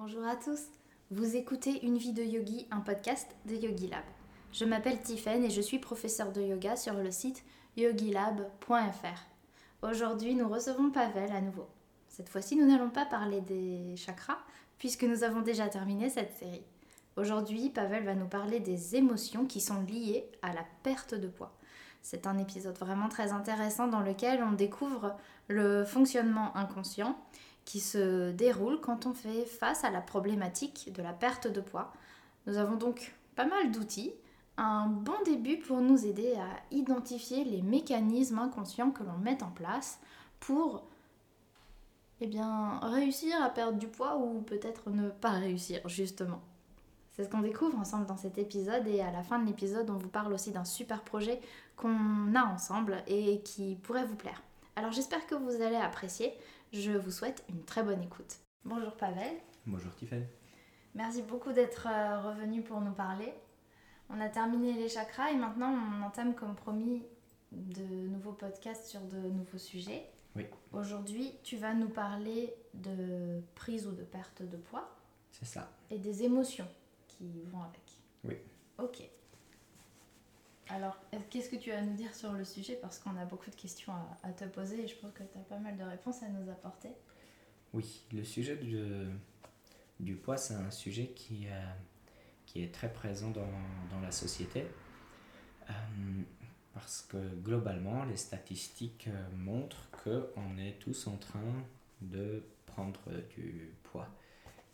Bonjour à tous, vous écoutez Une vie de yogi, un podcast de Yogi Lab. Je m'appelle Tiffen et je suis professeure de yoga sur le site yogilab.fr. Aujourd'hui, nous recevons Pavel à nouveau. Cette fois-ci, nous n'allons pas parler des chakras puisque nous avons déjà terminé cette série. Aujourd'hui, Pavel va nous parler des émotions qui sont liées à la perte de poids. C'est un épisode vraiment très intéressant dans lequel on découvre le fonctionnement inconscient qui se déroule quand on fait face à la problématique de la perte de poids. Nous avons donc pas mal d'outils, un bon début pour nous aider à identifier les mécanismes inconscients que l'on met en place pour eh bien, réussir à perdre du poids ou peut-être ne pas réussir justement. C'est ce qu'on découvre ensemble dans cet épisode et à la fin de l'épisode on vous parle aussi d'un super projet qu'on a ensemble et qui pourrait vous plaire. Alors j'espère que vous allez apprécier. Je vous souhaite une très bonne écoute. Bonjour Pavel. Bonjour Tiffany. Merci beaucoup d'être euh, revenu pour nous parler. On a terminé les chakras et maintenant on entame comme promis de nouveaux podcasts sur de nouveaux sujets. Oui. Aujourd'hui, tu vas nous parler de prise ou de perte de poids. C'est ça. Et des émotions qui vont avec. Oui. Ok. Alors, qu'est-ce que tu vas nous dire sur le sujet? Parce qu'on a beaucoup de questions à, te poser et je pense que tu as pas mal de réponses à nous apporter. Oui, le sujet du, du poids, c'est un sujet qui, euh, qui est très présent dans, dans la société. Euh, parce que globalement, les statistiques euh, montrent qu'on est tous en train de prendre du poids.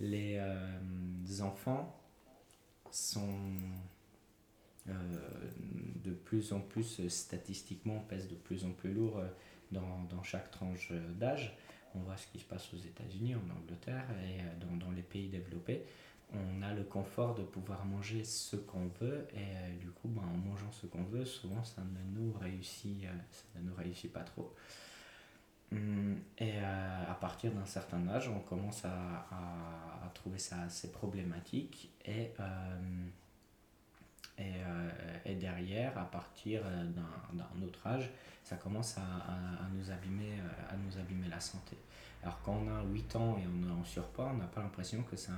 Les enfants sont de plus en plus euh, statistiquement pèse de plus en plus lourd euh, dans, dans chaque tranche d'âge. On voit ce qui se passe aux États-Unis, en Angleterre et dans, dans, les pays développés. On a le confort de pouvoir manger ce qu'on veut et du coup, ben, en mangeant ce qu'on veut, souvent ça ne nous réussit, ça ne nous réussit pas trop. Hum, et à partir d'un certain âge, on commence à, à, trouver ça assez problématique et et, euh, et, derrière, à partir euh, d'un autre âge, ça commence à, à, nous abîmer, euh, à nous abîmer la santé. Alors quand on a 8 ans et on est en surpoids, on n'a pas l'impression que ça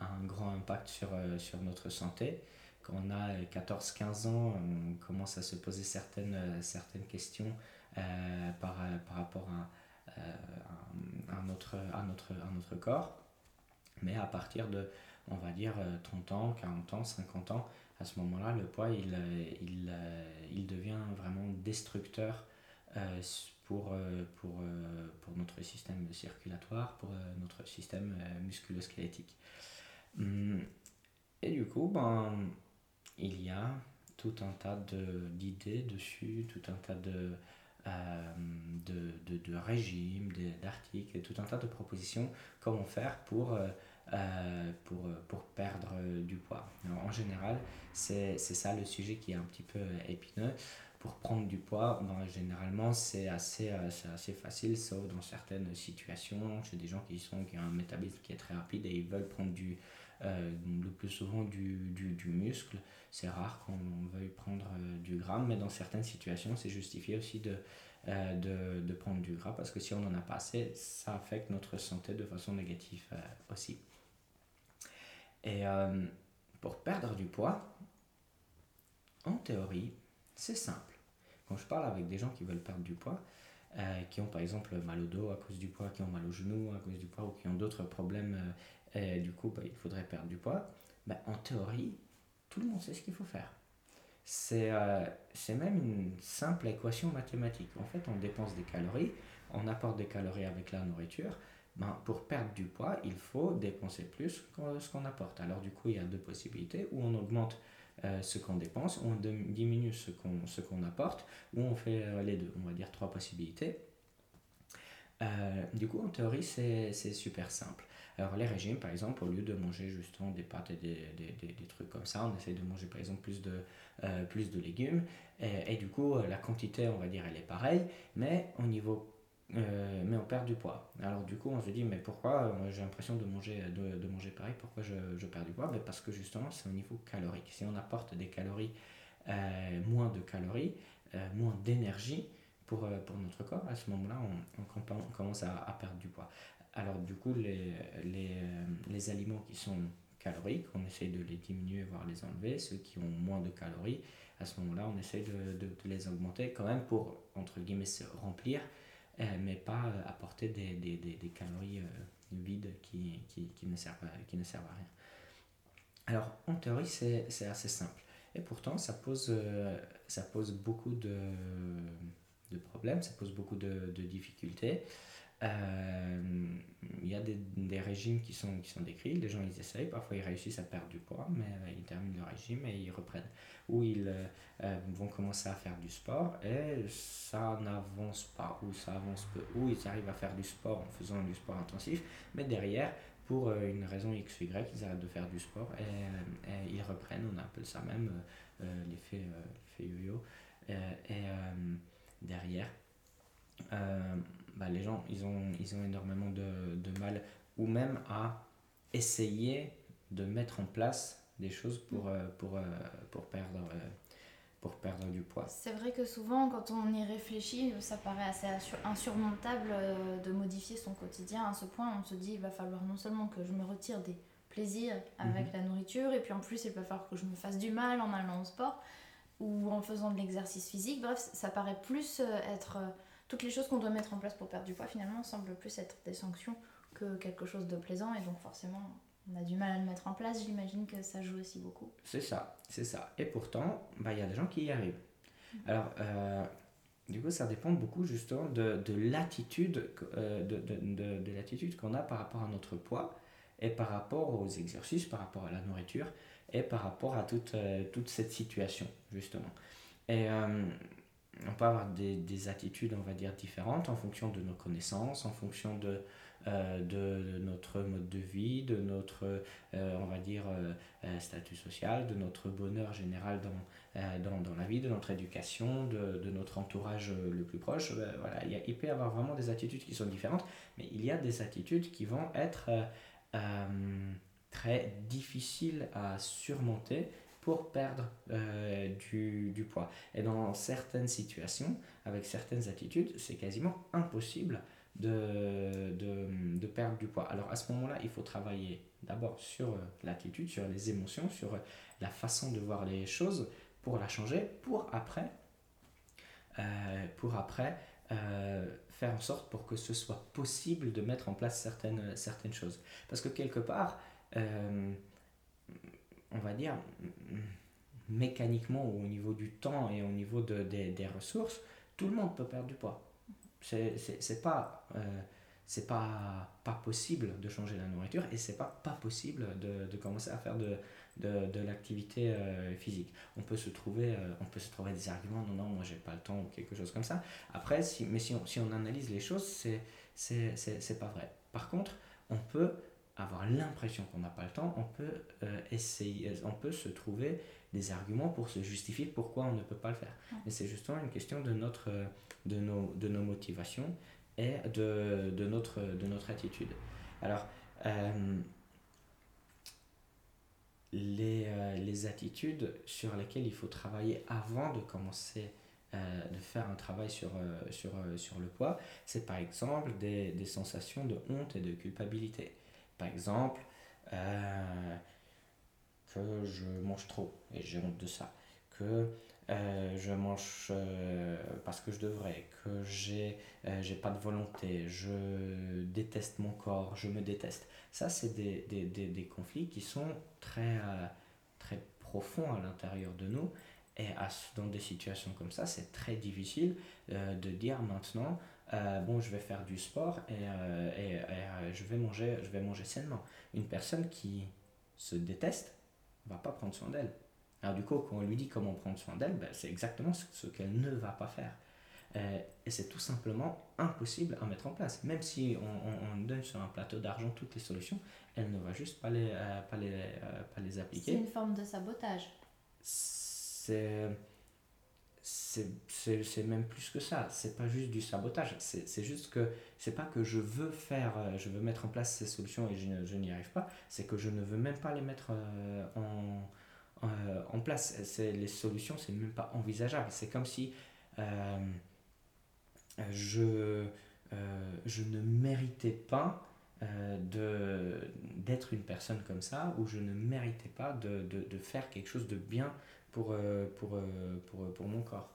a un, grand impact sur, sur notre santé. Quand on a 14-15 ans, on commence à se poser certaines, certaines questions par, par rapport à, à, notre, à, notre, à notre corps. Mais à partir de, on va dire, 30 ans, 40 ans, 50 ans, à ce moment-là, le poids, il, euh, il, euh, il, devient vraiment destructeur euh, pour, pour, pour notre système circulatoire, pour notre système musculo-squelettique. Hum, et du coup, ben, il y a tout un tas d'idées dessus, tout un tas de, de, de, régimes, d'articles, tout un tas de propositions, comment faire pour pour, pour perdre euh, du poids. en général, c'est ça le sujet qui est un petit peu épineux. Pour prendre du poids, ben, généralement, c'est assez, euh, assez facile, sauf dans certaines situations, chez des gens qui, sont, qui ont un métabolisme qui est très rapide et ils veulent prendre du, le plus souvent du, du, du muscle. C'est rare qu'on veuille prendre du gramme, mais dans certaines situations, c'est justifié aussi de, de, de, prendre du gras parce que si on n'en a pas assez, ça affecte notre santé de façon négative aussi. Et euh, pour perdre du poids, en théorie, c'est simple. Quand je parle avec des gens qui veulent perdre du poids, euh, qui ont par exemple mal au dos à cause du poids, qui ont mal au genou à cause du poids ou qui ont d'autres problèmes, euh, et du coup bah, il faudrait perdre du poids, bah, en théorie, tout le monde sait ce qu'il faut faire. C'est même une simple équation mathématique. En fait, on dépense des calories, on apporte des calories avec la nourriture, ben, pour perdre du poids, il faut dépenser plus que ce qu'on apporte. Alors du coup, il y a deux possibilités, où on augmente euh, ce qu'on dépense, ou on diminue ce qu'on ce qu'on apporte, ou on fait euh, les deux, on va dire trois possibilités. Euh, du coup, en théorie, c'est super simple. Alors les régimes, par exemple, au lieu de manger justement des pâtes et des, des, des, trucs comme ça, on essaie de manger par exemple plus de, plus de légumes. Et, du coup, la quantité, on va dire, elle est pareille, mais au niveau euh, mais on perd du poids. Alors du coup, on se dit, mais pourquoi euh, j'ai l'impression de manger, de, de, manger pareil, pourquoi je, je perds du poids? Mais Parce que justement, c'est au niveau calorique. Si on apporte des calories, euh, moins de calories, moins d'énergie pour, pour notre corps, à ce moment-là, on, commence à, perdre du poids. Alors du coup, les, les, les aliments qui sont caloriques, on essaye de les diminuer, voire les enlever. Ceux qui ont moins de calories, à ce moment-là, on essaye de, de, les augmenter quand même pour, entre guillemets, se remplir, mais pas apporter des, des, des, calories vides qui, qui, qui, ne servent, qui ne servent à rien. Alors, en théorie, c'est assez simple. Et pourtant, ça pose, euh, ça pose beaucoup de, de, problèmes, ça pose beaucoup de, de difficultés. Euh, il y a des, des, régimes qui sont, qui sont décrits, les gens ils essayent, parfois ils réussissent à perdre du poids, mais euh, ils terminent le régime et ils reprennent. Ou ils vont commencer à faire du sport et ça n'avance pas, ou ça avance peu, ou ils arrivent à faire du sport en faisant du sport intensif, mais derrière, pour euh, une raison X Y, ils arrêtent de faire du sport et, euh, ils reprennent, on appelle ça même euh, l'effet yo-yo. et derrière, bah, les gens, ils ont, ils ont énormément de, de, mal, ou même à essayer de mettre en place des choses pour, pour, pour perdre pour perdre du poids. C'est vrai que souvent, quand on y réfléchit, ça paraît assez insurmontable euh, de modifier son quotidien. À ce point, on se dit il va falloir non seulement que je me retire des plaisirs avec mhm. la nourriture, et puis en plus, il va falloir que je me fasse du mal en allant au sport ou en faisant de l'exercice physique. Bref, ça paraît plus euh, être. Toutes les choses qu'on doit mettre en place pour perdre du poids, finalement, semblent plus être des sanctions que quelque chose de plaisant, et donc forcément, on a du mal à le mettre en place, j'imagine que ça joue aussi beaucoup. C'est ça, c'est ça. Et pourtant, bah, il y a des gens qui y arrivent. Mhm. Alors, euh, du coup, ça dépend beaucoup justement de, de l'attitude euh, de, de, de l'attitude qu'on a par rapport à notre poids et par rapport aux exercices, par rapport à la nourriture et par rapport à toute, euh, toute cette situation, justement. Et on peut avoir des, des, attitudes, on va dire, différentes en fonction de nos connaissances, en fonction de, euh, de, notre mode de vie, de notre, euh, on va dire, euh, statut social, de notre bonheur général dans, dans, dans, la vie, de notre éducation, de, de notre entourage le plus proche. voilà, il, il peut y avoir vraiment des attitudes qui sont différentes, mais il y a des attitudes qui vont être très difficiles à surmonter pour perdre du, du, poids. Et dans certaines situations, avec certaines attitudes, c'est quasiment impossible de, de, de, perdre du poids. Alors à ce moment-là, il faut travailler d'abord sur euh, l'attitude, sur les émotions, sur euh, la façon de voir les choses pour la changer, pour après, euh, pour après faire en sorte pour que ce soit possible de mettre en place certaines, certaines choses. Parce que quelque part, on va dire, mécaniquement, au niveau du temps et au niveau de, des, ressources, tout le monde peut perdre du poids c'est pas euh, pas, pas possible de changer la nourriture et c'est pas pas possible de, de commencer à faire de, de, l'activité euh, physique. On peut se trouver euh, on peut se trouver des arguments non non moi j'ai pas le temps ou quelque chose comme ça. Après si mais si on, si on analyse les choses c'est pas vrai. Par contre, on peut avoir l'impression qu'on n'a pas le temps, on peut essayer on peut se trouver des arguments pour se justifier pourquoi on ne peut pas le faire. Mais c'est justement une question de, notre, de, nos, de nos motivations et de, de, notre, de notre attitude. Alors, euh, les, euh, les, attitudes sur lesquelles il faut travailler avant de commencer euh, de faire un travail sur, sur, sur le poids, c'est par exemple des, des, sensations de honte et de culpabilité. Par exemple, que je mange trop et j'ai honte de ça, que euh, je mange euh, parce que je devrais, que j'ai euh, pas de volonté, je déteste mon corps, je me déteste. Ça, c'est des, conflits qui sont très, profonds à l'intérieur de nous. Et dans des situations comme ça, c'est très difficile de dire maintenant, bon, je vais faire du sport et, et, et je, vais manger, je vais manger sainement. Une personne qui se déteste, va pas prendre soin d'elle. Alors du coup, quand on lui dit comment prendre soin d'elle, ben, c'est exactement ce, qu'elle ne va pas faire. Euh, et c'est tout simplement impossible à mettre en place. Même si on, on, donne sur un plateau d'argent toutes les solutions, elle ne va juste pas les, euh, pas les, euh, pas les appliquer. C'est une forme de sabotage. C'est c'est même plus que ça. C'est pas juste du sabotage. C'est juste que c'est pas que je veux faire, je veux mettre en place ces solutions et je, n'y arrive pas. C'est que je ne veux même pas les mettre en, euh, en place. Les solutions, c'est même pas envisageable. C'est comme si euh, je, euh, je ne méritais pas d'être une personne comme ça, où je ne méritais pas de, de, de faire quelque chose de bien pour, pour, pour, pour, mon corps.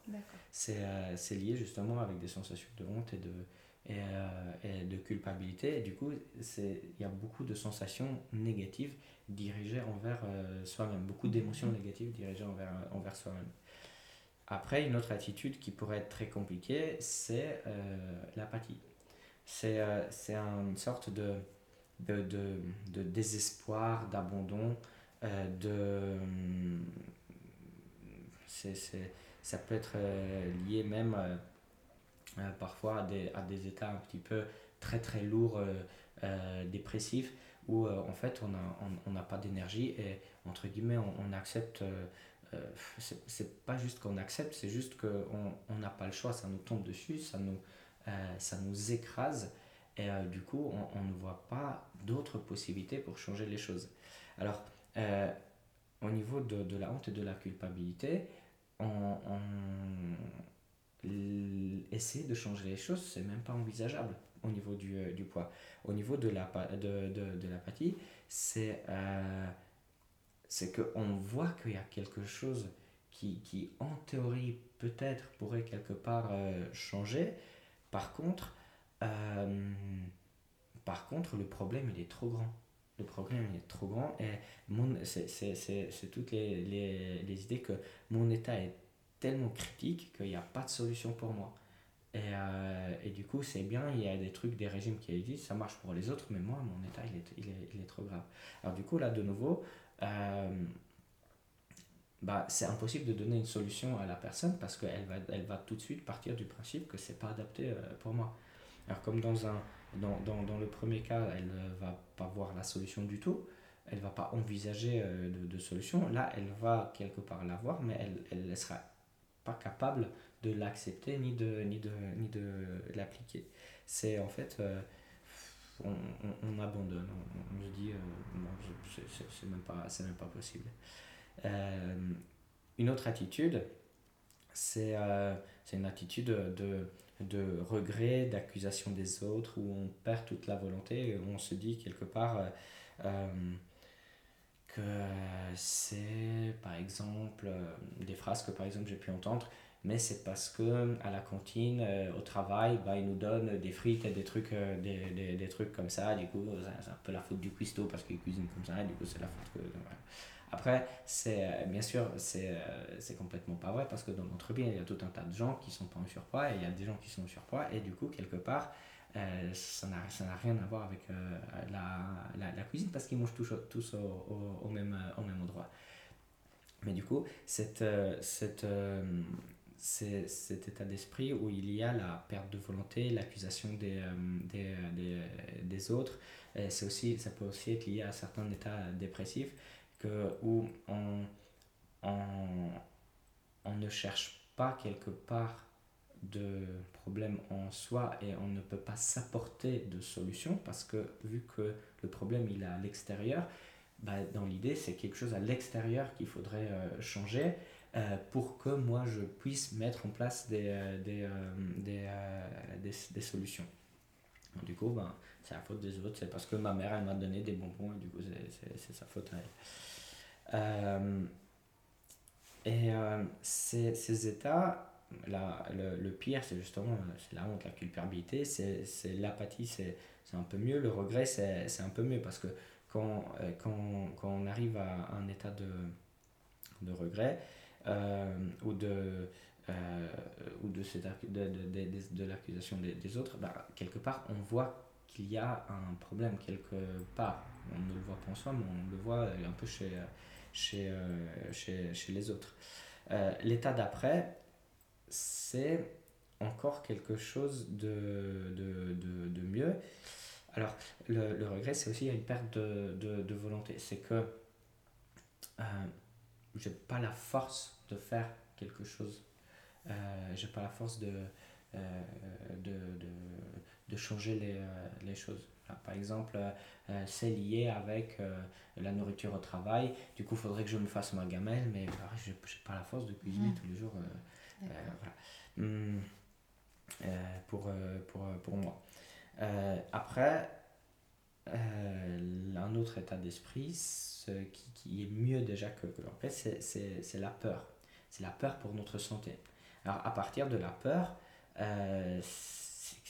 C'est lié justement avec des sensations de honte et de, et, et de culpabilité. Et du coup, il y a beaucoup de sensations négatives dirigées envers soi-même, beaucoup d'émotions mm-hmm. négatives dirigées envers, envers soi-même. Après, une autre attitude qui pourrait être très compliquée, c'est euh, l'apathie. C'est euh, une sorte de, de, de, de désespoir, d'abandon, euh, de... ça peut être euh, lié même parfois à des, à des, états un petit peu très très lourds, dépressifs, où en fait on n'a on, on pas d'énergie et entre guillemets on, on accepte euh, c'est pas juste qu'on accepte, c'est juste qu'on n'a pas le choix, ça nous tombe dessus, ça nous, euh, ça nous écrase et euh, du coup on, ne voit pas d'autres possibilités pour changer les choses. Alors au niveau de, de, la honte et de la culpabilité, on, essayer de changer les choses, c'est même pas envisageable au niveau du, du poids. Au niveau de l'apathie, de, de, c'est c'est qu'on voit qu'il y a quelque chose qui, qui en théorie, peut-être pourrait quelque part euh, changer. Par contre, euh, par contre, le problème, il est trop grand. Le problème, il est trop grand et c'est toutes les, les, les, idées que mon état est tellement critique qu'il n'y a pas de solution pour moi. Et, euh, et du coup, c'est bien, il y a des trucs, des régimes qui existent, ça marche pour les autres, mais moi, mon état, il est, il est, il est trop grave. Alors du coup, là, de nouveau, euh, bah, c'est impossible de donner une solution à la personne parce qu'elle va, elle va tout de suite partir du principe que c'est pas adapté euh, pour moi. Alors comme dans, un, dans, dans, dans le premier cas, elle ne va pas voir la solution du tout, elle va pas envisager euh, de, solution, là elle va quelque part la voir, mais elle ne sera pas capable de l'accepter ni de, ni de, ni de l'appliquer. C'est en fait on, on, abandonne, on, se dit, euh, c'est même, pas, même pas possible. Euh, une autre attitude, c'est euh, une attitude de, de regret, d'accusation des autres, où on perd toute la volonté, où on se dit quelque part euh, que c'est, par exemple, des phrases que par exemple j'ai pu entendre, mais c'est parce que à la cantine, euh, au travail, bah, ils nous donnent des frites et des trucs, euh, comme ça. Du coup, c'est un peu la faute du cuistot parce qu'il cuisine comme ça. Du coup, c'est la faute que. Après, c'est euh, bien sûr, c'est c'est complètement pas vrai parce que dans notre bien, il y a tout un tas de gens qui sont pas en surpoids et il y a des gens qui sont en surpoids et du coup, quelque part, ça n'a rien à voir avec la, la, la, cuisine parce qu'ils mangent tous, tous au, au, même, au même endroit. Mais du coup, cette, cette, cet état d'esprit où il y a la perte de volonté, l'accusation des, euh, des, des, des, autres. C'est aussi, ça peut aussi être lié à certains états dépressifs où on, on, on ne cherche pas quelque part de problème en soi et on ne peut pas s'apporter de solution parce que vu que le problème il est à l'extérieur, bah, dans l'idée c'est quelque chose à l'extérieur qu'il faudrait euh, changer euh, pour que moi je puisse mettre en place des, des, euh, des, des, des, solutions. du coup, ben, c'est la faute des autres, c'est parce que ma mère elle m'a donné des bonbons et du coup c'est sa faute à elle. Et ces, ces états, la, le, le, pire c'est justement c'est la honte, la culpabilité, c'est l'apathie, c'est un peu mieux, le regret c'est un peu mieux parce que quand, quand, quand on arrive à un état de, de regret, euh, ou de, euh, ou de, de, de, de, l'accusation des, des, autres, bah, quelque part, on voit qu'il y a un problème quelque part. On ne le voit pas en soi, mais on le voit un peu chez, chez, euh, chez, chez les autres. L'état d'après, c'est encore quelque chose de, de, de, de mieux. Alors, le, le regret, c'est aussi une perte de, volonté. C'est que euh, j'ai pas la force de faire quelque chose. Euh, j'ai pas la force de, euh, de, changer les, euh, les choses. Par exemple, euh, c'est lié avec la nourriture au travail. Du coup, il faudrait que je me fasse ma gamelle, mais je n'ai pas la force de cuisiner mmh. tous les jours. voilà. Mmh. pour, pour, pour moi. après, un autre état d'esprit qui, qui, est mieux déjà que, que fait, c'est la peur. C'est la peur pour notre santé. Alors à partir de la peur,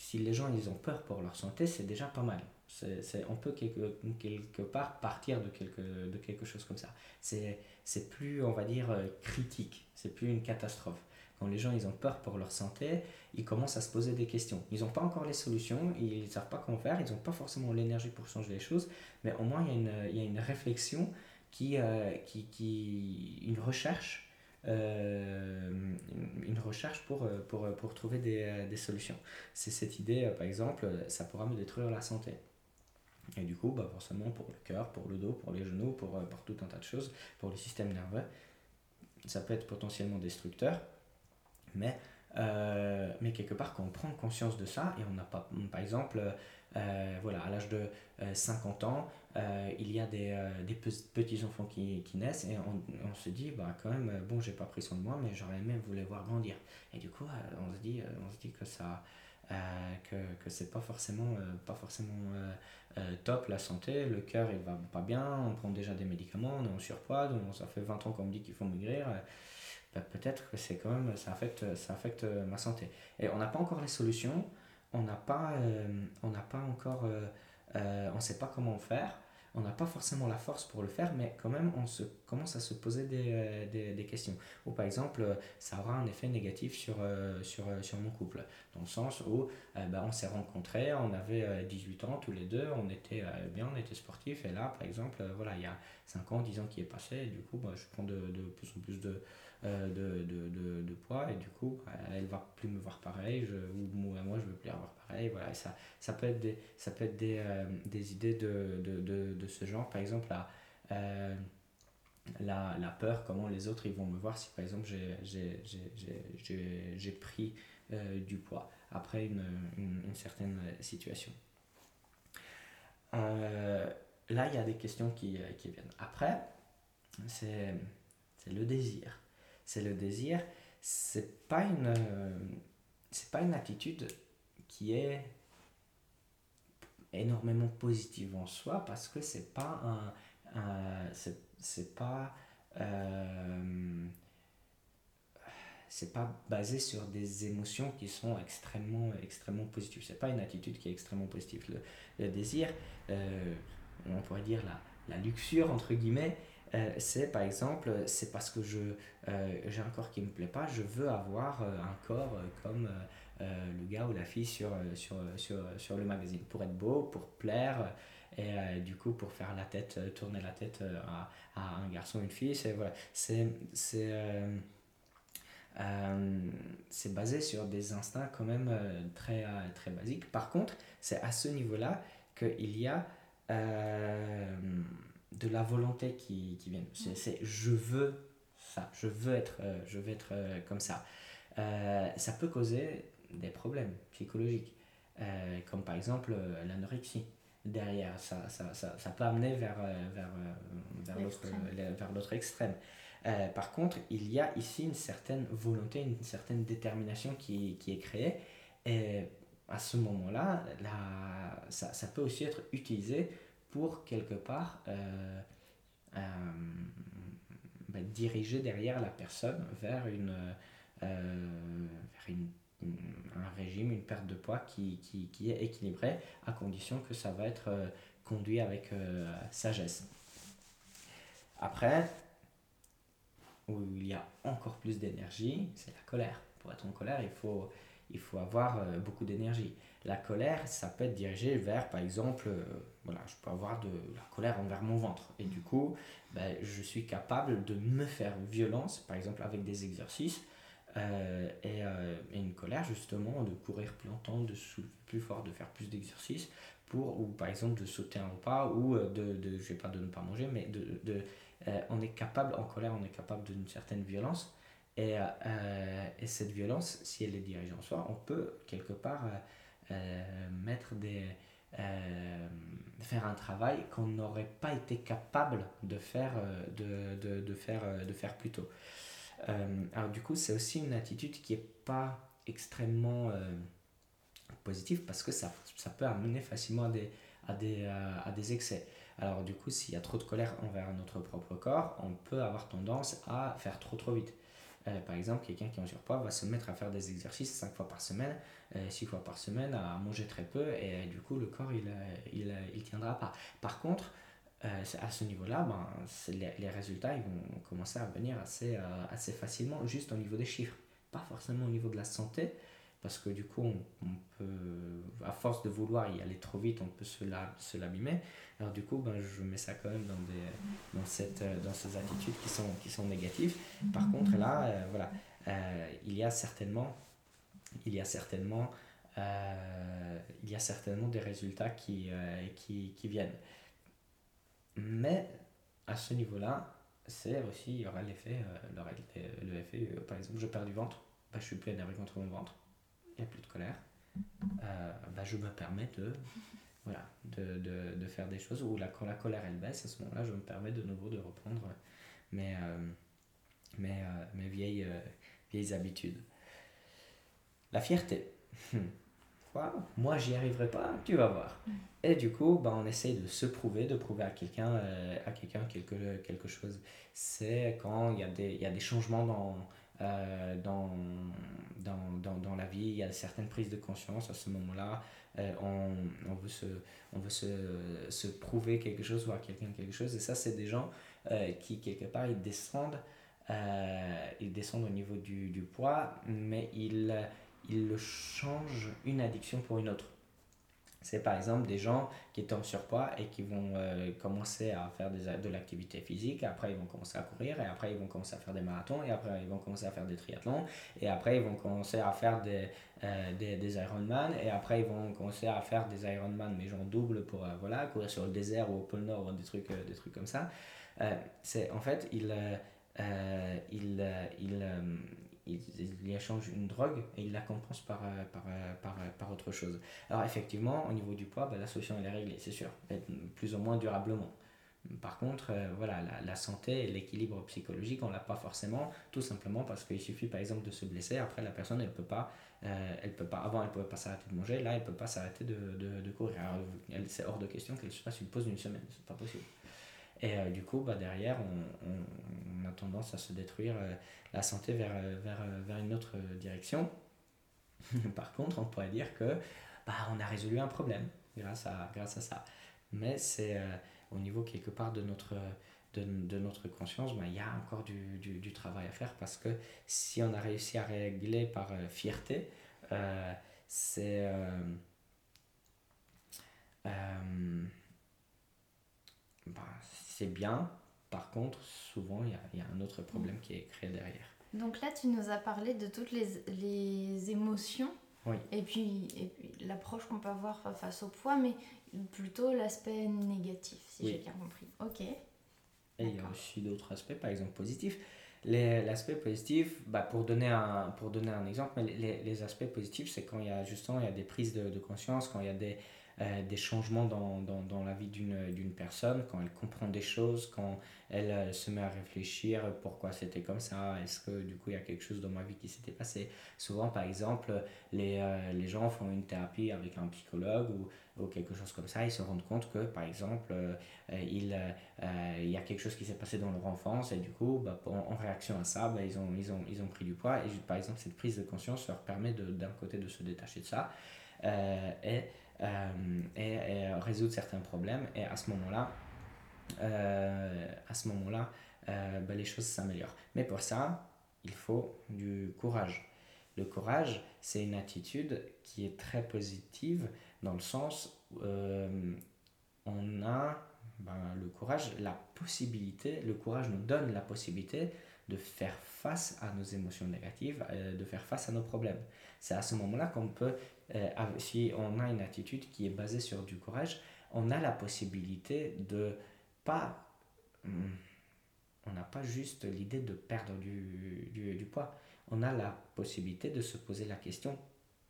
si les gens ils ont peur pour leur santé, c'est déjà pas mal. c'est on peut quelque, quelque part partir de quelque, de quelque chose comme ça. C'est plus, on va dire, euh, critique, c'est plus une catastrophe. Quand les gens ils ont peur pour leur santé, ils commencent à se poser des questions. Ils n'ont pas encore les solutions, ils ne savent pas comment faire, ils n'ont pas forcément l'énergie pour changer les choses, mais au moins il y a une, il y a une réflexion, qui, euh, qui, qui, une recherche euh, une recherche pour, euh, pour, pour trouver des, euh, des solutions. C'est cette idée, par exemple, ça pourra me détruire la santé. Et du coup, bah forcément, pour le cœur, pour le dos, pour les genoux, pour, pour tout un tas de choses, pour le système nerveux, ça peut être potentiellement destructeur. Mais, mais quelque part, quand on prend conscience de ça, et on n'a pas, par exemple, voilà, à l'âge de 50 ans, euh, il y a des, euh, des petits-enfants qui, qui, naissent et on, on, se dit, bah, quand même, bon, j'ai pas pris soin de moi, mais j'aurais aimé vous les voir grandir. Et du coup, euh, on, se dit, on se dit que ça. que, que c'est pas forcément, pas forcément top la santé, le cœur il va pas bien, on prend déjà des médicaments, on est en surpoids, donc ça fait 20 ans qu'on me dit qu'il faut maigrir, bah, peut-être que c'est quand même, ça affecte, ça affecte ma santé. Et on n'a pas encore les solutions, on n'a pas, on n'a pas encore, on sait pas comment faire, on n'a pas forcément la force pour le faire, mais quand même, on se, commence à se poser des, euh, des, questions. Ou par exemple, euh, ça aura un effet négatif sur, euh, sur, sur mon couple, dans le sens où bah, on s'est rencontrés, on avait 18 ans tous les deux, on était bien, on était sportifs, et là, par exemple, voilà, il y a 5 ans, 10 ans qui est passé, et du coup, bah, je prends de, de plus en plus de, de, de, de, de, poids et du coup bah, elle va plus me voir pareil je, ou moi, moi je veux plus la voir pareil voilà. Ça, ça peut être des, ça peut être des, des idées de, de, ce genre. Par exemple la, la, la, peur comment les autres ils vont me voir si par exemple j'ai pris du poids après une, une, une certaine situation. Là il y a des questions qui, qui viennent. Après c'est le désir c'est le désir, c'est pas une euh, c'est pas une attitude qui est énormément positive en soi parce que c'est pas un, c'est pas euh, c'est pas basé sur des émotions qui sont extrêmement extrêmement positives. C'est pas une attitude qui est extrêmement positive. Le, désir euh, on pourrait dire la, la luxure entre guillemets euh, c'est par exemple, c'est parce que je, euh, j'ai un corps qui me plaît pas, je veux avoir euh, un corps comme le gars ou la fille sur, sur, sur, sur, le magazine, pour être beau, pour plaire, et du coup pour faire la tête, tourner la tête à, à un garçon ou une fille, c'est, voilà, c'est basé sur des instincts quand même très, très basiques. Par contre, c'est à ce niveau-là qu'il y a de la volonté qui, qui vient. C'est je veux ça, je veux être, euh, je veux être euh, comme ça. Euh, ça peut causer des problèmes psychologiques, comme par exemple l'anorexie. Derrière, ça, ça, ça, ça, peut amener vers, vers, vers l'autre extrême. par contre, il y a ici une certaine volonté, une certaine détermination qui, qui est créée. Et à ce moment-là, ça, ça peut aussi être utilisé pour quelque part euh, euh, ben, diriger derrière la personne vers, une, euh, vers un régime, une perte de poids qui, qui, qui, est équilibré à condition que ça va être conduit avec sagesse. Après, où il y a encore plus d'énergie, c'est la colère. Pour être en colère, il faut, il faut avoir beaucoup d'énergie. La colère, ça peut être dirigé vers, par exemple, euh, voilà, je peux avoir de la colère envers mon ventre. Et du coup, ben, je suis capable de me faire violence, par exemple avec des exercices, euh, et, euh, et, une colère justement de courir plus longtemps, de soulever plus fort, de faire plus d'exercices, pour, ou par exemple de sauter un repas, ou de, de je pas de ne pas manger, mais de, de on est capable, en colère, on est capable d'une certaine violence. Et, et cette violence, si elle est dirigée en soi, on peut quelque part mettre des, euh, faire un travail qu'on n'aurait pas été capable de faire, euh, de, de, de faire, de faire plus tôt. alors du coup, c'est aussi une attitude qui n'est pas extrêmement positive parce que ça, ça peut amener facilement à des, à des, à des excès. Alors du coup, s'il y a trop de colère envers notre propre corps, on peut avoir tendance à faire trop trop vite. Euh, par exemple, quelqu'un qui est en surpoids va se mettre à faire des exercices 5 fois par semaine, 6 fois par semaine, à manger très peu, et du coup, le corps, il ne il, il tiendra pas. Par contre, à ce niveau-là, ben, les, les, résultats ils vont commencer à venir assez, assez facilement, juste au niveau des chiffres, pas forcément au niveau de la santé, parce que du coup, on, peut, à force de vouloir y aller trop vite, on peut se, se l'abîmer. Alors du coup, ben, je mets ça quand même dans, des, dans, cette, dans ces attitudes qui sont, qui sont négatives. Par contre, là, euh, voilà, euh, il y a certainement, il y a certainement, euh, il y a certainement des résultats qui, qui, qui viennent. Mais à ce niveau-là, c'est aussi, il y aura l'effet, le, l'effet, par exemple, je perds du ventre, ben, je suis plus énervé contre mon ventre il n'y a plus de colère, euh, bah, je me permets de, voilà, de, de, de, faire des choses où la, quand la colère elle baisse, à ce moment-là, je me permets de nouveau de reprendre mes, euh, mes, euh, mes vieilles, vieilles habitudes. La fierté. moi j'y arriverai pas, tu vas voir. Et du coup, bah, on essaye de se prouver, de prouver à quelqu'un à quelqu'un quelque, quelque chose. C'est quand il y, a des, il y a des changements dans, euh, dans, dans, dans, dans, la vie, il y a certaines prises de conscience à ce moment-là. Euh, on, on, veut, se, on veut se, se prouver quelque chose, voir quelqu'un quelque chose. Et ça, c'est des gens euh, qui, quelque part, ils descendent, ils descendent au niveau du, du poids, mais ils, ils changent une addiction pour une autre. C'est par exemple des gens qui sont en surpoids et qui vont euh, commencer à faire de l'activité physique, après ils vont commencer à courir, et après ils vont commencer à faire des marathons, et après ils vont commencer à faire des triathlons, et après ils vont commencer à faire des, euh, des, des Ironman, et après ils vont commencer à faire des Ironman, mais genre double pour euh, voilà, courir sur le désert ou au pôle Nord, ou des trucs, des trucs comme ça. c'est en fait, ils, ils, ils, il, il, échange une drogue et il la compense par, euh, par, euh, par, euh, par autre chose. Alors effectivement, au niveau du poids, ben, la solution elle est réglée, c'est sûr, plus ou moins durablement. Par contre, voilà, la, santé et l'équilibre psychologique, on l'a pas forcément, tout simplement parce qu'il suffit par exemple de se blesser, après la personne, elle peut pas, elle peut pas avant elle pouvait pas s'arrêter de manger, là elle peut pas s'arrêter de, de, de, courir. C'est hors de question qu'elle se fasse une pause d'une semaine, c'est pas possible. Et du coup, bah, derrière, on, on, a tendance à se détruire la santé vers, euh, vers, euh, vers une autre direction. Par contre, on pourrait dire que bah, on a résolu un problème grâce à, grâce à ça. Mais c'est euh, au niveau quelque part de notre, de, de notre conscience, bah, il y a encore du, du, du, travail à faire parce que si on a réussi à régler par fierté, c'est... Bah, c'est bien, par contre, souvent, il y a, y a, un autre problème qui est créé derrière. Donc là, tu nous as parlé de toutes les, les émotions oui. et puis, et puis l'approche qu'on peut avoir face au poids, mais plutôt l'aspect négatif, si oui. j'ai bien compris. Ok. Et il y a aussi d'autres aspects, par exemple positifs. L'aspect positif, bah pour, donner un, pour donner un exemple, les, les aspects positifs, c'est quand il y a justement il y a des prises de, de conscience, quand il y a des, euh, des changements dans, dans, dans la vie d'une personne, quand elle comprend des choses, quand elle euh, se met à réfléchir pourquoi c'était comme ça, est-ce que du coup il y a quelque chose dans ma vie qui s'était passé. Souvent par exemple, les, euh, les gens font une thérapie avec un psychologue ou, ou quelque chose comme ça, ils se rendent compte que par exemple il, y a quelque chose qui s'est passé dans leur enfance et du coup bah, en, réaction à ça, bah, ils, ont, ils, ont, ils ont pris du poids et par exemple cette prise de conscience leur permet d'un côté de se détacher de ça euh, et, et, résoudre certains problèmes. Et à ce moment-là, euh, à ce moment-là, euh, ben, les choses s'améliorent. Mais pour ça, il faut du courage. Le courage, c'est une attitude qui est très positive dans le sens où on a ben, le courage, la possibilité, le courage nous donne la possibilité de faire face à nos émotions négatives, de faire face à nos problèmes. C'est à ce moment-là qu'on peut euh, si on a une attitude qui est basée sur du courage, on a la possibilité de pas... Hmm, on n'a pas juste l'idée de perdre du, du, poids. On a la possibilité de se poser la question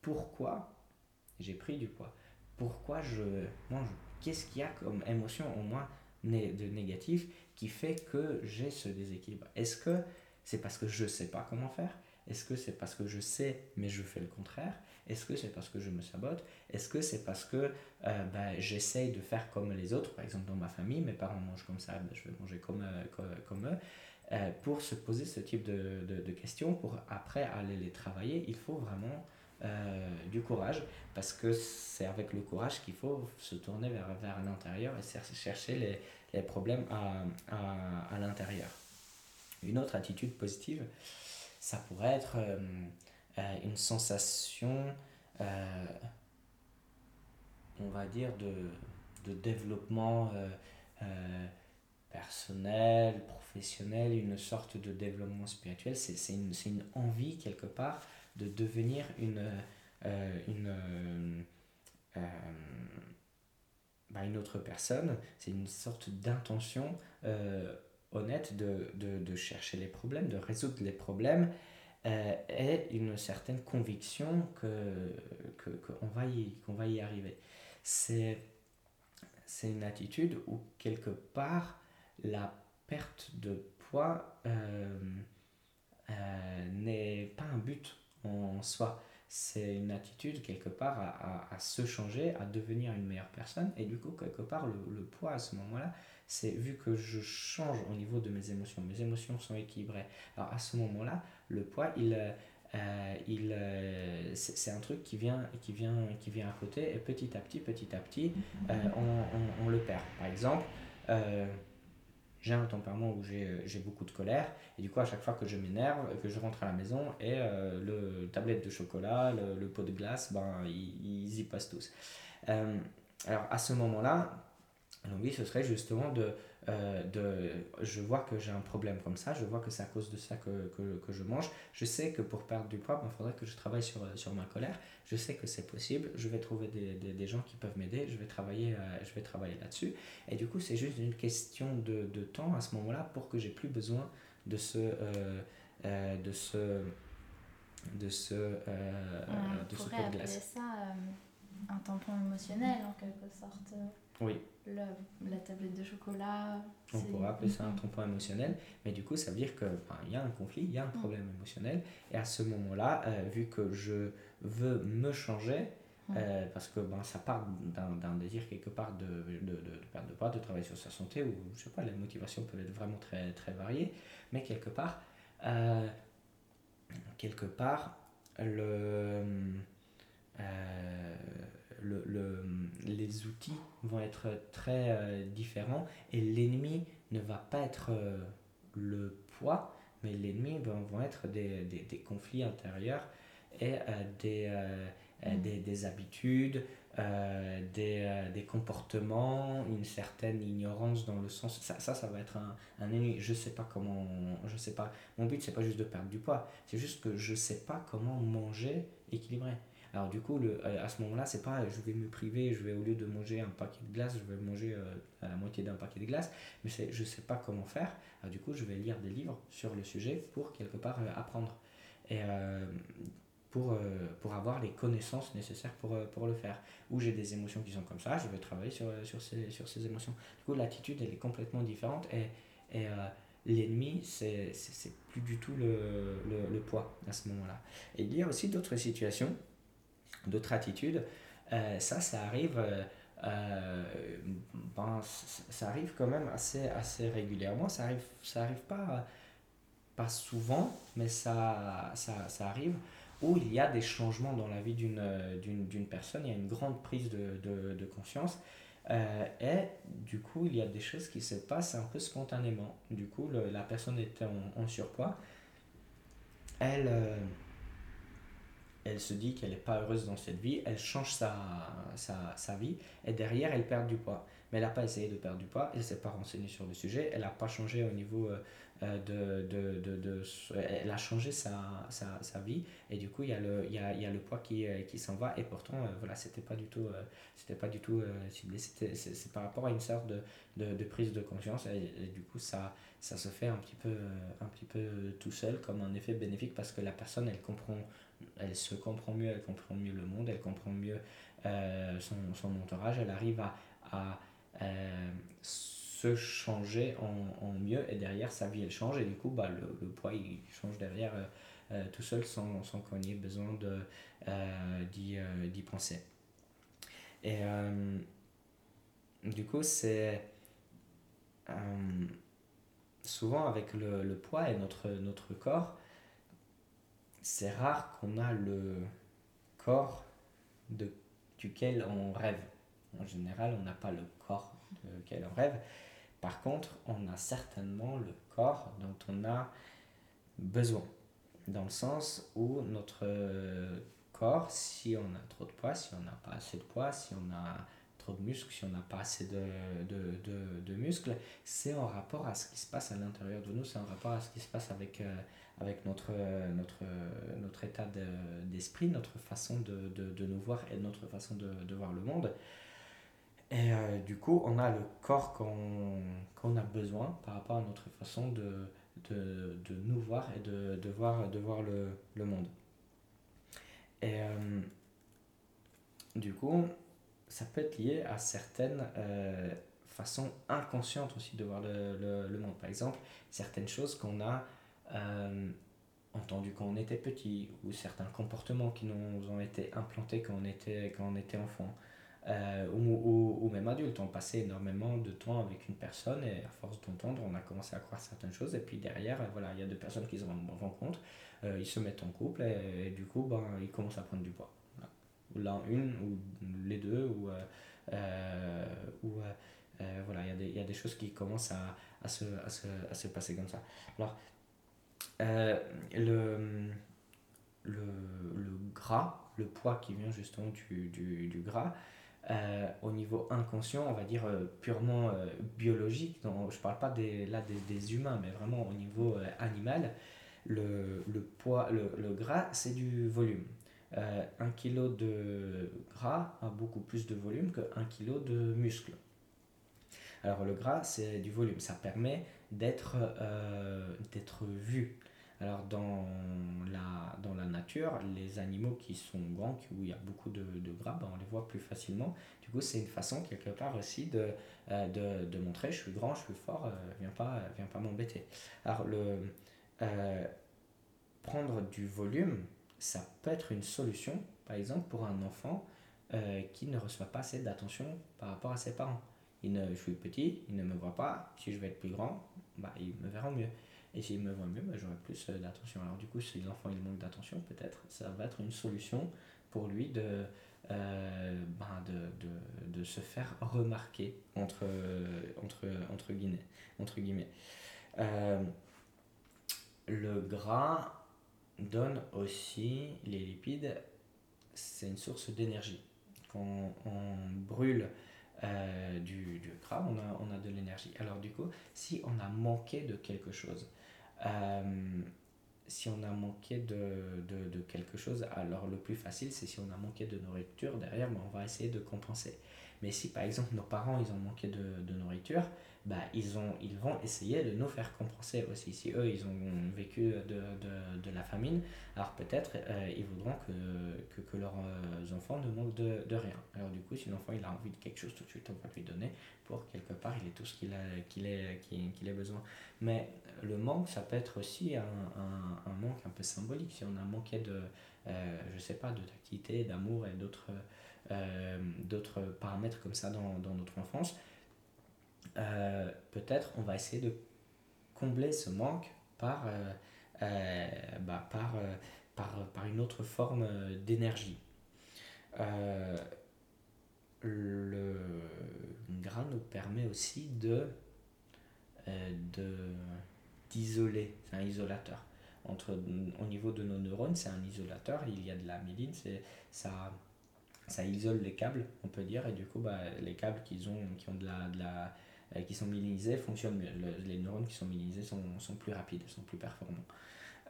pourquoi j'ai pris du poids? Pourquoi je mange? Qu'est-ce qu'il y a comme émotion en moi de négatif qui fait que j'ai ce déséquilibre? Est-ce que c'est parce que je ne sais pas comment faire? Est-ce que c'est parce que je sais mais je fais le contraire? Est-ce que c'est parce que je me sabote? Est-ce que c'est parce que euh, bah, j'essaye de faire comme les autres? Par exemple, dans ma famille, mes parents mangent comme ça, bah, je vais manger comme, euh, comme, eux. Euh, pour se poser ce type de, de, questions, pour après aller les travailler, il faut vraiment du courage, parce que c'est avec le courage qu'il faut se tourner vers, vers l'intérieur et chercher les, les problèmes à, à, à l'intérieur. Une autre attitude positive, ça pourrait être euh, euh, une sensation, euh, on va dire, de, de développement personnel, professionnel, une sorte de développement spirituel. C'est une, une, envie, quelque part, de devenir une, une, bah, une autre personne. C'est une sorte d'intention honnête de, de, chercher les problèmes, de résoudre les problèmes, euh, et une certaine conviction que, que, qu'on va, y, qu'on va y arriver. C'est, c'est une attitude où quelque part la perte de poids euh, euh, n'est pas un but en soi. C'est une attitude quelque part à, à, à, se changer, à devenir une meilleure personne. Et du coup, quelque part, le, le poids à ce moment-là, c'est vu que je change au niveau de mes émotions, mes émotions sont équilibrées. Alors à ce moment-là, le poids, il, euh, il, euh, c'est un truc qui vient, qui, vient, qui vient à côté et petit à petit, petit à petit, euh, on, on, on, le perd. Par exemple, j'ai un tempérament où j'ai beaucoup de colère et du coup à chaque fois que je m'énerve, que je rentre à la maison et le tablette de chocolat, le, pot de glace, ben, ils, ils y passent tous. alors à ce moment-là, oui, ce serait justement de, euh, de je vois que j'ai un problème comme ça, je vois que c'est à cause de ça que, que, que, je mange. Je sais que pour perdre du poids, il faudrait que je travaille sur, sur ma colère. Je sais que c'est possible. Je vais trouver des, des, des, gens qui peuvent m'aider. Je vais travailler, euh, je vais travailler là-dessus. Et du coup, c'est juste une question de, de temps à ce moment-là pour que j'ai plus besoin de ce, euh, euh de ce, de ce, euh, de ce pot de glace. ça un tampon émotionnel en quelque sorte. Oui. La, la tablette de chocolat. On pourrait appeler ça un tampon émotionnel, mais du coup, ça veut dire qu'il y a un conflit, il y a un mm. problème émotionnel, et à ce moment-là, euh, vu que je veux me changer, mm. euh, parce que ben, ça part d'un désir quelque part de, de, de, de, perdre de poids, de travailler sur sa santé, ou je sais pas, les motivations peuvent être vraiment très, très variées, mais quelque part, euh, quelque part, le le, le, les outils vont être très euh, différents et l'ennemi ne va pas être euh, le poids, mais l'ennemi vont, vont être des, des, des, conflits intérieurs et des, mm. des, des, habitudes, des, des, comportements, une certaine ignorance dans le sens. Ça, ça, ça va être un, un ennemi. Je sais pas comment. Je sais pas. Mon but, c'est pas juste de perdre du poids, c'est juste que je sais pas comment manger équilibré. Alors du coup, le, à ce moment-là, c'est pas je vais me priver, je vais au lieu de manger un paquet de glace, je vais manger euh, à la moitié d'un paquet de glace, mais je sais pas comment faire. Alors du coup, je vais lire des livres sur le sujet pour quelque part euh, apprendre et euh, pour, euh, pour avoir les connaissances nécessaires pour, euh, pour le faire. Ou j'ai des émotions qui sont comme ça, je vais travailler sur, sur, ces, sur ces émotions. Du coup, l'attitude, elle est complètement différente et, et l'ennemi, c'est plus du tout le, le, le poids à ce moment-là. Et il y a aussi d'autres situations d'autres attitudes, euh, ça, ça arrive, euh, euh, ben, ça arrive quand même assez, assez régulièrement. Ça arrive, ça arrive pas, pas souvent, mais ça, ça, ça arrive où il y a des changements dans la vie d'une, personne, il y a une grande prise de, de, de conscience. Et du coup, il y a des choses qui se passent un peu spontanément. Du coup, la personne était en, surpoids. Elle, elle se dit qu'elle n'est pas heureuse dans cette vie, elle change sa, sa, sa, vie, et derrière, elle perd du poids. Mais elle n'a pas essayé de perdre du poids, elle ne s'est pas renseignée sur le sujet, elle n'a pas changé au niveau euh, de, de, de, de, Elle a changé sa, sa, sa, vie, et du coup, il y a le, y a, y a le poids qui, euh, qui s'en va, et pourtant, euh, voilà, c'était pas du tout, euh, pas du tout euh, ciblé, c'est par rapport à une sorte de, de, de prise de conscience, et, et, du coup, ça, ça se fait un petit, peu, un petit peu tout seul, comme un effet bénéfique, parce que la personne, elle comprend elle se comprend mieux, elle comprend mieux le monde, elle comprend mieux euh, son, son, entourage, elle arrive à, à euh, se changer en, en, mieux et derrière sa vie elle change et du coup bah, le, le poids il change derrière euh, tout seul sans, sans qu'on ait besoin d'y penser. Et du coup, c'est souvent avec le, le, poids et notre, notre corps, c'est rare qu'on a le corps de, duquel on rêve. En général, on n'a pas le corps duquel on rêve. Par contre, on a certainement le corps dont on a besoin. Dans le sens où notre corps, si on a trop de poids, si on n'a pas assez de poids, si on a trop de muscles, si on n'a pas assez de, de, de, de muscles, c'est en rapport à ce qui se passe à l'intérieur de nous, c'est en rapport à ce qui se passe avec, euh, avec notre, notre, notre état d'esprit, notre façon de, de, nous voir et notre façon de, voir le monde. Et euh, du coup, on a le corps qu'on qu'on a besoin par rapport à notre façon de, nous voir et de, voir, de voir le, le monde. Et euh, du coup, ça peut être lié à certaines euh, façons inconscientes aussi de voir le, le, monde. Par exemple, certaines choses qu'on a euh, entendu quand on était petit, ou certains comportements qui nous ont été implantés quand on était, quand on était enfant, euh, ou, ou, même adulte. On passait énormément de temps avec une personne et à force d'entendre, on a commencé à croire certaines choses. Et puis derrière, voilà, il y a deux personnes qui se rencontrent, euh, ils se mettent en couple et, du coup, ben, ils commencent à prendre du poids. Ou l'un, une, ou les deux, ou, euh, ou voilà, il y, y, a des choses qui commencent à, à, se, à, se, à se passer comme ça. Alors, euh, le, le, le, gras, le poids qui vient justement du, du, du gras, euh, au niveau inconscient, on va dire euh, purement biologique, je ne parle pas des, là des, des, humains, mais vraiment au niveau animal, le, le, poids, le, le gras, c'est du volume. un kilo de gras a beaucoup plus de volume qu'un kilo de muscle. Alors le gras, c'est du volume, ça permet d'être vu. Alors dans la, dans la nature, les animaux qui sont grands, où il y a beaucoup de, de gras, ben on les voit plus facilement. Du coup, c'est une façon quelque part aussi de, euh, de, de, montrer je suis grand, je suis fort, euh, viens pas, viens pas m'embêter. Alors le, euh, prendre du volume, ça peut être une solution, par exemple pour un enfant qui ne reçoit pas assez d'attention par rapport à ses parents. Il ne, je suis petit, il ne me voit pas, si je vais être plus grand, bah, ils me verront mieux. Et s'il me voit mieux, bah, j'aurai plus euh, d'attention. Alors du coup, si l'enfant il manque d'attention, peut-être ça va être une solution pour lui de, euh, ben de, de, de, se faire remarquer entre, entre, entre, guillemets. Entre guillemets. Euh, le gras donne aussi les lipides, c'est une source d'énergie. Quand on brûle euh, du, du, gras, on a, on a de l'énergie. Alors du coup, si on a manqué de quelque chose, euh, si on a manqué de, de, quelque chose, alors le plus facile, c'est si on a manqué de nourriture, derrière, ben, on va essayer de compenser. Mais si par exemple nos parents, ils ont manqué de, de nourriture, bah, ils, ont, ils vont essayer de nous faire compenser aussi. Si eux, ils ont vécu de, de, de la famine, alors peut-être euh, ils voudront que, que, que, leurs euh, enfants ne manquent de, de rien. Alors du coup, si l'enfant a envie de quelque chose, tout de suite, on va lui donner pour quelque part, il ait tout ce qu'il a, qu'il ait, qu'il, besoin. Mais le manque, ça peut être aussi un, un, un manque un peu symbolique. Si on a manqué de, euh, je sais pas, d'activité, d'amour et d'autres, euh, d'autres paramètres comme ça dans, dans notre enfance, euh, peut-être on va essayer de combler ce manque par, euh, euh, bah, par, par, par une autre forme d'énergie. le gras nous permet aussi de d'isoler, c'est un isolateur. Entre, au niveau de nos neurones, c'est un isolateur, il y a de la myéline, ça, ça isole les câbles, on peut dire, et du coup, bah, les câbles qui ont, qui ont de la euh, qui sont myélinisés fonctionnent mieux. Le, les neurones qui sont myélinisés sont, sont plus rapides, sont plus performants.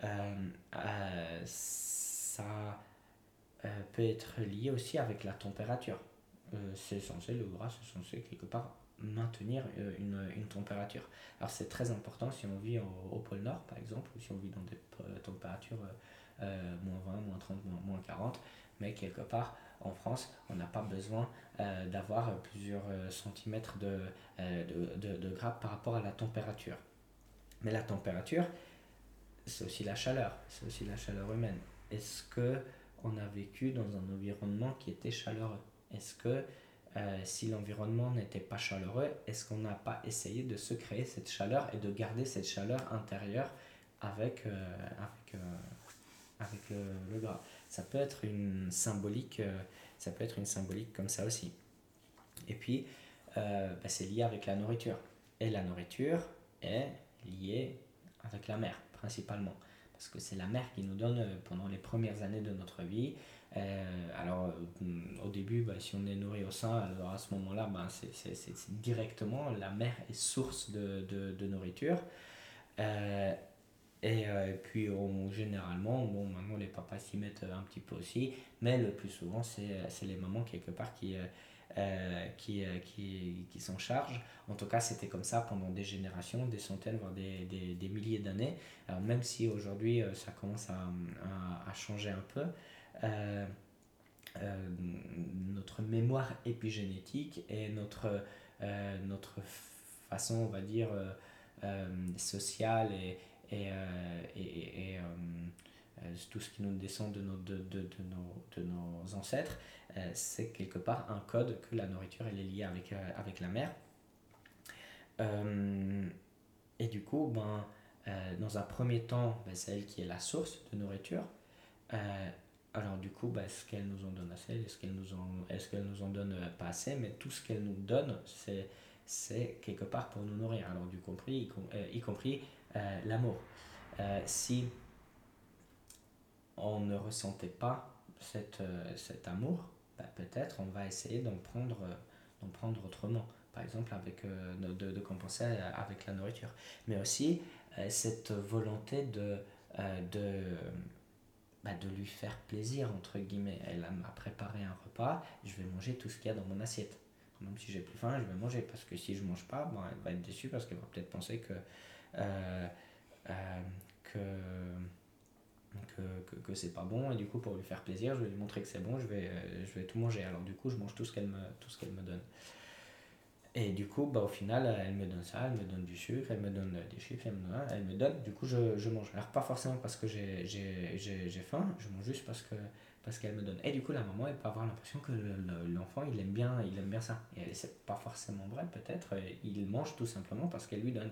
Euh, euh, ça peut être lié aussi avec la température. C'est censé, le gras, c'est censé quelque part maintenir une, une température. Alors c'est très important si on vit au, pôle Nord par exemple, ou si on vit dans des températures moins 20, moins 30, moins, moins 40, mais quelque part en France, on n'a pas besoin euh, d'avoir plusieurs euh, centimètres de, euh, de, de, de, par rapport à la température. Mais la température, c'est aussi la chaleur, c'est aussi la chaleur humaine. Est-ce que on a vécu dans un environnement qui était chaleureux? Est-ce que euh, si l'environnement n'était pas chaleureux, est-ce qu'on n'a pas essayé de se créer cette chaleur et de garder cette chaleur intérieure avec, euh, avec, euh, avec le, gras Ça peut être une symbolique, ça peut être une symbolique comme ça aussi. Et puis, bah, c'est lié avec la nourriture. Et la nourriture est liée avec la mer, principalement. Parce que c'est la mer qui nous donne, pendant les premières années de notre vie, euh, alors, euh, au début, bah, si on est nourri au sein, alors à ce moment-là, bah, c'est directement la mer est source de nourriture. Euh, et, puis, généralement, bon, maintenant les papas s'y mettent un petit peu aussi, mais le plus souvent, c'est les mamans quelque part qui, qui, qui, qui s'en chargent. En tout cas, c'était comme ça pendant des générations, des centaines, voire des, des, des milliers d'années. Alors, même si aujourd'hui, ça commence à, à, changer un peu. Euh, euh, notre mémoire épigénétique et notre, euh, notre façon, on va dire, sociale et, et, et, et tout ce qui nous descend de nos, de, de, nos, de nos ancêtres, c'est quelque part un code que la nourriture elle est liée avec, avec la mer. et du coup, ben, dans un premier temps, ben, c'est elle qui est la source de nourriture. Alors du coup, bah, est-ce qu'elle nous en donne assez Est-ce qu'elle nous, est qu'elle nous en donne euh, pas assez Mais tout ce qu'elle nous donne, c'est, c'est quelque part pour nous nourrir. Alors du compris, y, compris euh, euh, l'amour. si on ne ressentait pas cette, cet amour, bah, peut-être on va essayer d'en prendre, d'en prendre autrement. Par exemple, avec, de, compenser avec la nourriture. Mais aussi cette volonté de... de bah, de lui faire plaisir, entre guillemets. Elle m'a préparé un repas, je vais manger tout ce qu'il y a dans mon assiette. Même si j'ai plus faim, je vais manger. Parce que si je mange pas, bon, elle va être déçue parce qu'elle va peut-être penser que, euh, euh, que, que, que, c'est pas bon. Et du coup, pour lui faire plaisir, je vais lui montrer que c'est bon, je vais, je vais tout manger. Alors du coup, je mange tout ce qu'elle me, tout ce qu'elle me donne. Et du coup, bah, au final, elle me donne ça, elle me donne du sucre, elle me donne des chips, elle me donne, elle me donne du coup, je, je mange. Alors, pas forcément parce que j'ai faim, je mange juste parce que parce qu'elle me donne. Et du coup, la maman, elle peut avoir l'impression que l'enfant, il aime bien il aime bien ça. Et c'est pas forcément vrai, peut-être. Il mange tout simplement parce qu'elle lui donne.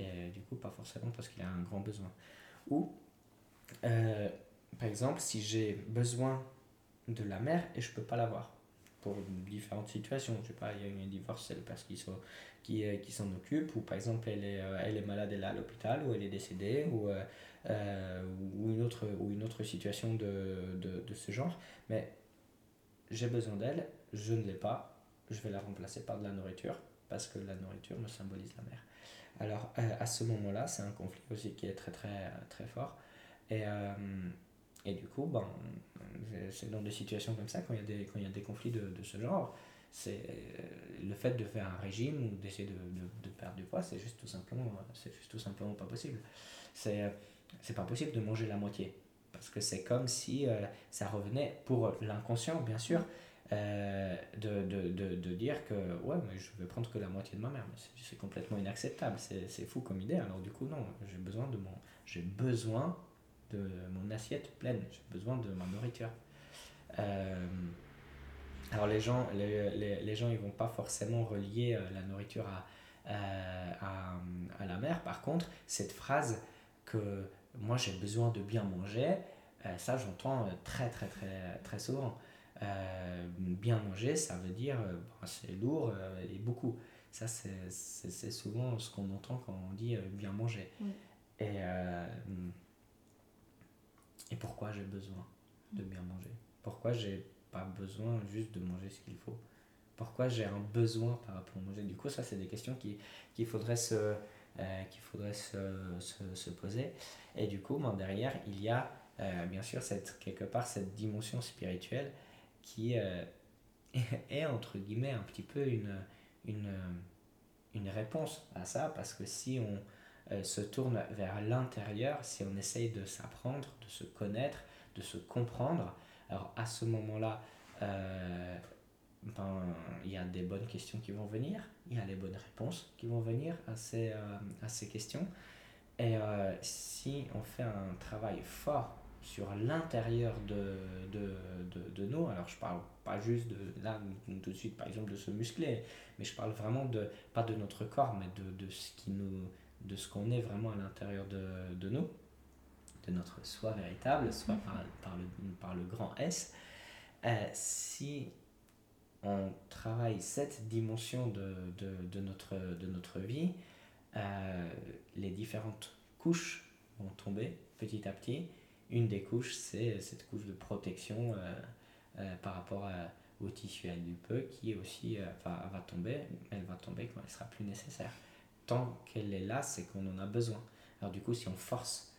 Et, du coup, pas forcément parce qu'il a un grand besoin. Ou, euh, par exemple, si j'ai besoin de la mère et je peux pas l'avoir pour différentes situations. Je sais pas, il y a eu un divorce, c'est le père qui s'en qui, euh, qui occupe, ou par exemple elle est, euh, elle est malade, elle est à l'hôpital, ou elle est décédée, ou, euh, ou, une, autre, ou une autre situation de, de, de ce genre. Mais j'ai besoin d'elle, je ne l'ai pas, je vais la remplacer par de la nourriture, parce que la nourriture me symbolise la mère. Alors à ce moment-là, c'est un conflit aussi qui est très très très fort. Et, et du coup, ben, c'est dans des situations comme ça, quand il y a des, quand il y a des conflits de, de ce genre, c'est euh, le fait de faire un régime ou d'essayer de, de, perdre du poids, c'est juste tout simplement, c'est juste tout simplement pas possible. C'est, c'est pas possible de manger la moitié. Parce que c'est comme si euh, ça revenait pour l'inconscient, bien sûr, euh, de, de, de, de, dire que ouais, mais je vais prendre que la moitié de ma mère. C'est, complètement inacceptable, c'est, fou comme idée. Alors du coup, non, j'ai besoin de mon, besoin de mon assiette pleine, j'ai besoin de ma nourriture. Euh, alors les gens, les, les, les, gens ils vont pas forcément relier euh, la nourriture à, à, à, la mer. Par contre, cette phrase que moi j'ai besoin de bien manger, ça j'entends très très très très souvent. Bien manger, ça veut dire c'est lourd et beaucoup. Ça c'est souvent ce qu'on entend quand on dit bien manger. Et et pourquoi j'ai besoin de bien manger? Pourquoi j'ai pas besoin juste de manger ce qu'il faut? Pourquoi j'ai un besoin par rapport à manger? Du coup, ça, c'est des questions qu'il qui faudrait, se, euh, qu'il faudrait se, se, se, poser. Et du coup, ben, derrière, il y a euh, bien sûr cette, quelque part cette dimension spirituelle qui euh, est, entre guillemets, un petit peu une, une, une réponse à ça, parce que si on euh, se tourne vers l'intérieur, si on essaye de s'apprendre, de se connaître, de se comprendre, alors à ce moment-là, euh, ben, il y a des bonnes questions qui vont venir, il y a les bonnes réponses qui vont venir à ces, euh, à ces questions. Et euh, si on fait un travail fort sur l'intérieur de, de, de, de, nous, alors je parle pas juste de là tout de suite par exemple de se muscler, mais je parle vraiment de pas de notre corps, mais de, de ce qui nous de ce qu'on est vraiment à l'intérieur de, de nous, de notre soi véritable, soit par, par, le, par le grand S. Euh, si on travaille cette dimension de, de, de, notre, de notre vie, euh, les différentes couches vont tomber petit à petit. Une des couches, c'est cette couche de protection euh, euh, par rapport au tissu adipeux qui aussi va, va tomber. Elle va tomber quand elle sera plus nécessaire. Tant qu'elle est là, c'est qu'on en a besoin. Alors du coup, si on force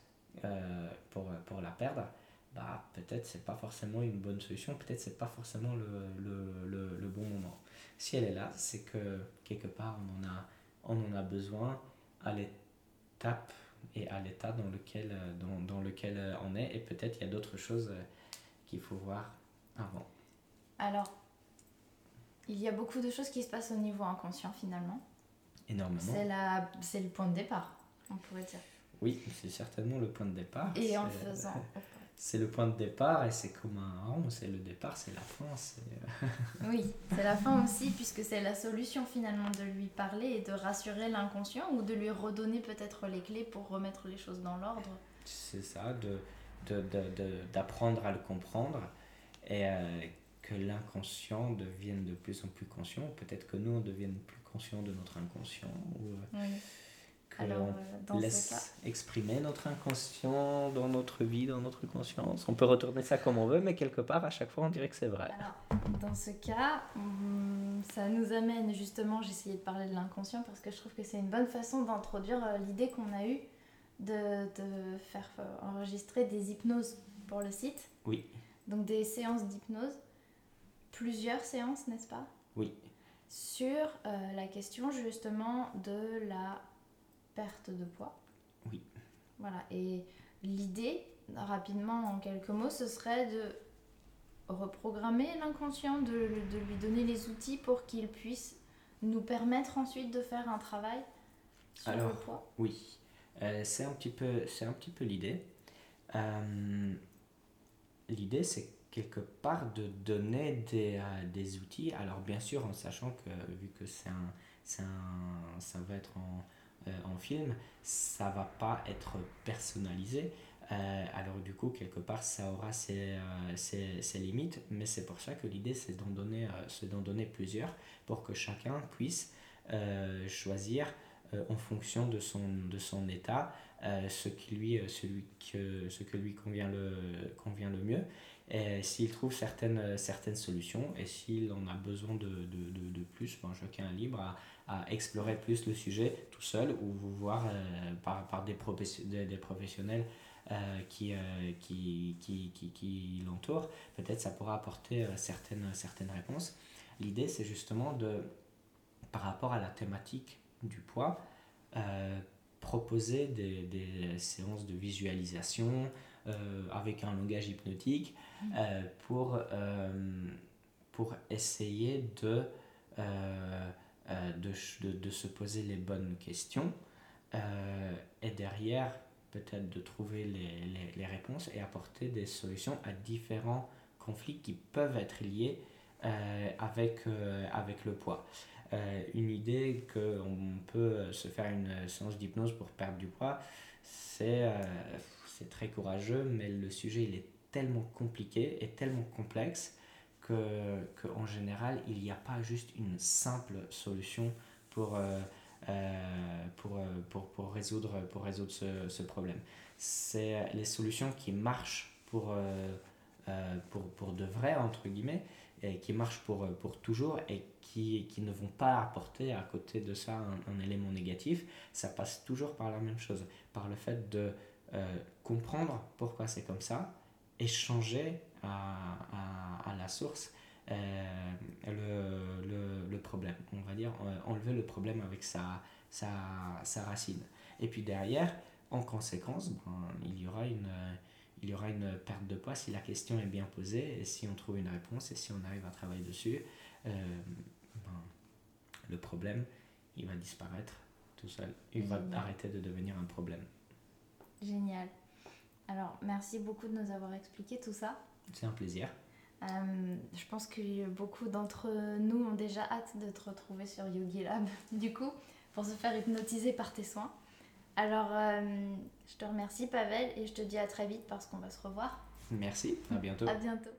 pour, pour la perdre, bah, peut-être c'est pas forcément une bonne solution, peut-être c'est pas forcément le, le, le, le, bon moment. Si elle est là, c'est que quelque part on en a, on en a besoin à l'étape et à l'état dans lequel, dans, dans lequel on est, et peut-être il y a d'autres choses qu'il faut voir avant. Alors, il y a beaucoup de choses qui se passent au niveau inconscient finalement. Énormément. C'est, la, c'est le point de départ, on pourrait dire. Oui, c'est certainement le point de départ. Et en faisant c'est le point de départ et c'est comme un rond, c'est le départ, c'est la fin. C'est... oui, c'est la fin aussi, puisque c'est la solution finalement de lui parler et de rassurer l'inconscient ou de lui redonner peut-être les clés pour remettre les choses dans l'ordre. C'est ça, de, de, de, de d'apprendre à le comprendre et euh, que l'inconscient devienne de plus en plus conscient. Peut-être que nous, on devienne plus conscient de notre inconscient. Ou, oui alors, on laisse exprimer notre inconscient dans notre vie, dans notre conscience. On peut retourner ça comme on veut, mais quelque part, à chaque fois, on dirait que c'est vrai. Alors, dans ce cas, hum, ça nous amène justement, essayé de parler de l'inconscient parce que je trouve que c'est une bonne façon d'introduire euh, l'idée qu'on a eue de, de, faire euh, enregistrer des hypnoses pour le site. Oui. Donc des séances d'hypnose, plusieurs séances, n'est-ce pas? Oui. Sur euh, la question justement de la perte de poids. Oui. Voilà, et l'idée, rapidement en quelques mots, ce serait de reprogrammer l'inconscient, de, de, lui donner les outils pour qu'il puisse nous permettre ensuite de faire un travail sur Alors, le poids. Oui, euh, c'est un petit peu, c'est un petit peu l'idée. Euh, l'idée, c'est quelque part de donner des, euh, des, outils. Alors bien sûr, en sachant que vu que c'est un, c'est un, ça va être en euh, en film, ça va pas être personnalisé. Euh, alors du coup, quelque part, ça aura ses, euh, ses, ses limites, mais c'est pour ça que l'idée, c'est d'en donner, donner plusieurs pour que chacun puisse choisir en fonction de son, de son état ce, qui lui, celui que, ce que lui convient le, convient le mieux. Et s'il trouve certaines, certaines solutions et s'il en a besoin de, de, de, plus, ben, chacun est libre à, explorer plus le sujet tout seul ou vous voir euh, par, par des, professionnels euh, qui, euh, qui, qui, qui, qui l'entourent. Peut-être ça pourra apporter certaines, certaines réponses. L'idée, c'est justement de, par rapport à la thématique du poids, proposer des, séances de visualisation avec un langage hypnotique mmh. pour, pour essayer de euh, de, de, de, se poser les bonnes questions euh, et derrière peut-être de trouver les, les, les, réponses et apporter des solutions à différents conflits qui peuvent être liés euh, avec, euh, avec le poids. Euh, une idée qu'on peut se faire une séance d'hypnose pour perdre du poids, c'est c'est très courageux, mais le sujet il est tellement compliqué et tellement complexe que, en général, il n'y a pas juste une simple solution pour, euh, euh, pour, euh, pour, pour, résoudre, pour résoudre ce, ce problème. C'est les solutions qui marchent pour, euh, pour, pour de vrai, entre guillemets, qui marchent pour, pour toujours et qui, qui ne vont pas apporter à côté de ça un, élément négatif, ça passe toujours par la même chose, par le fait de comprendre pourquoi c'est comme ça, échanger à, à, la source euh, le, le, le, problème, on va dire, euh, enlever le problème avec sa, sa, sa racine. Et puis derrière, en conséquence, ben, il, y aura une, il y aura une perte de poids si la question est bien posée et si on trouve une réponse et si on arrive à travailler dessus, euh, ben, le problème, il va disparaître tout seul. Il va arrêter de devenir un problème. Génial. Alors, merci beaucoup de nous avoir expliqué tout ça. C'est un plaisir. Euh, je pense que beaucoup d'entre nous ont déjà hâte de te retrouver sur Yogi Lab, du coup, pour se faire hypnotiser par tes soins. Alors, euh, je te remercie, Pavel, et je te dis à très vite parce qu'on va se revoir. Merci, à bientôt. À bientôt.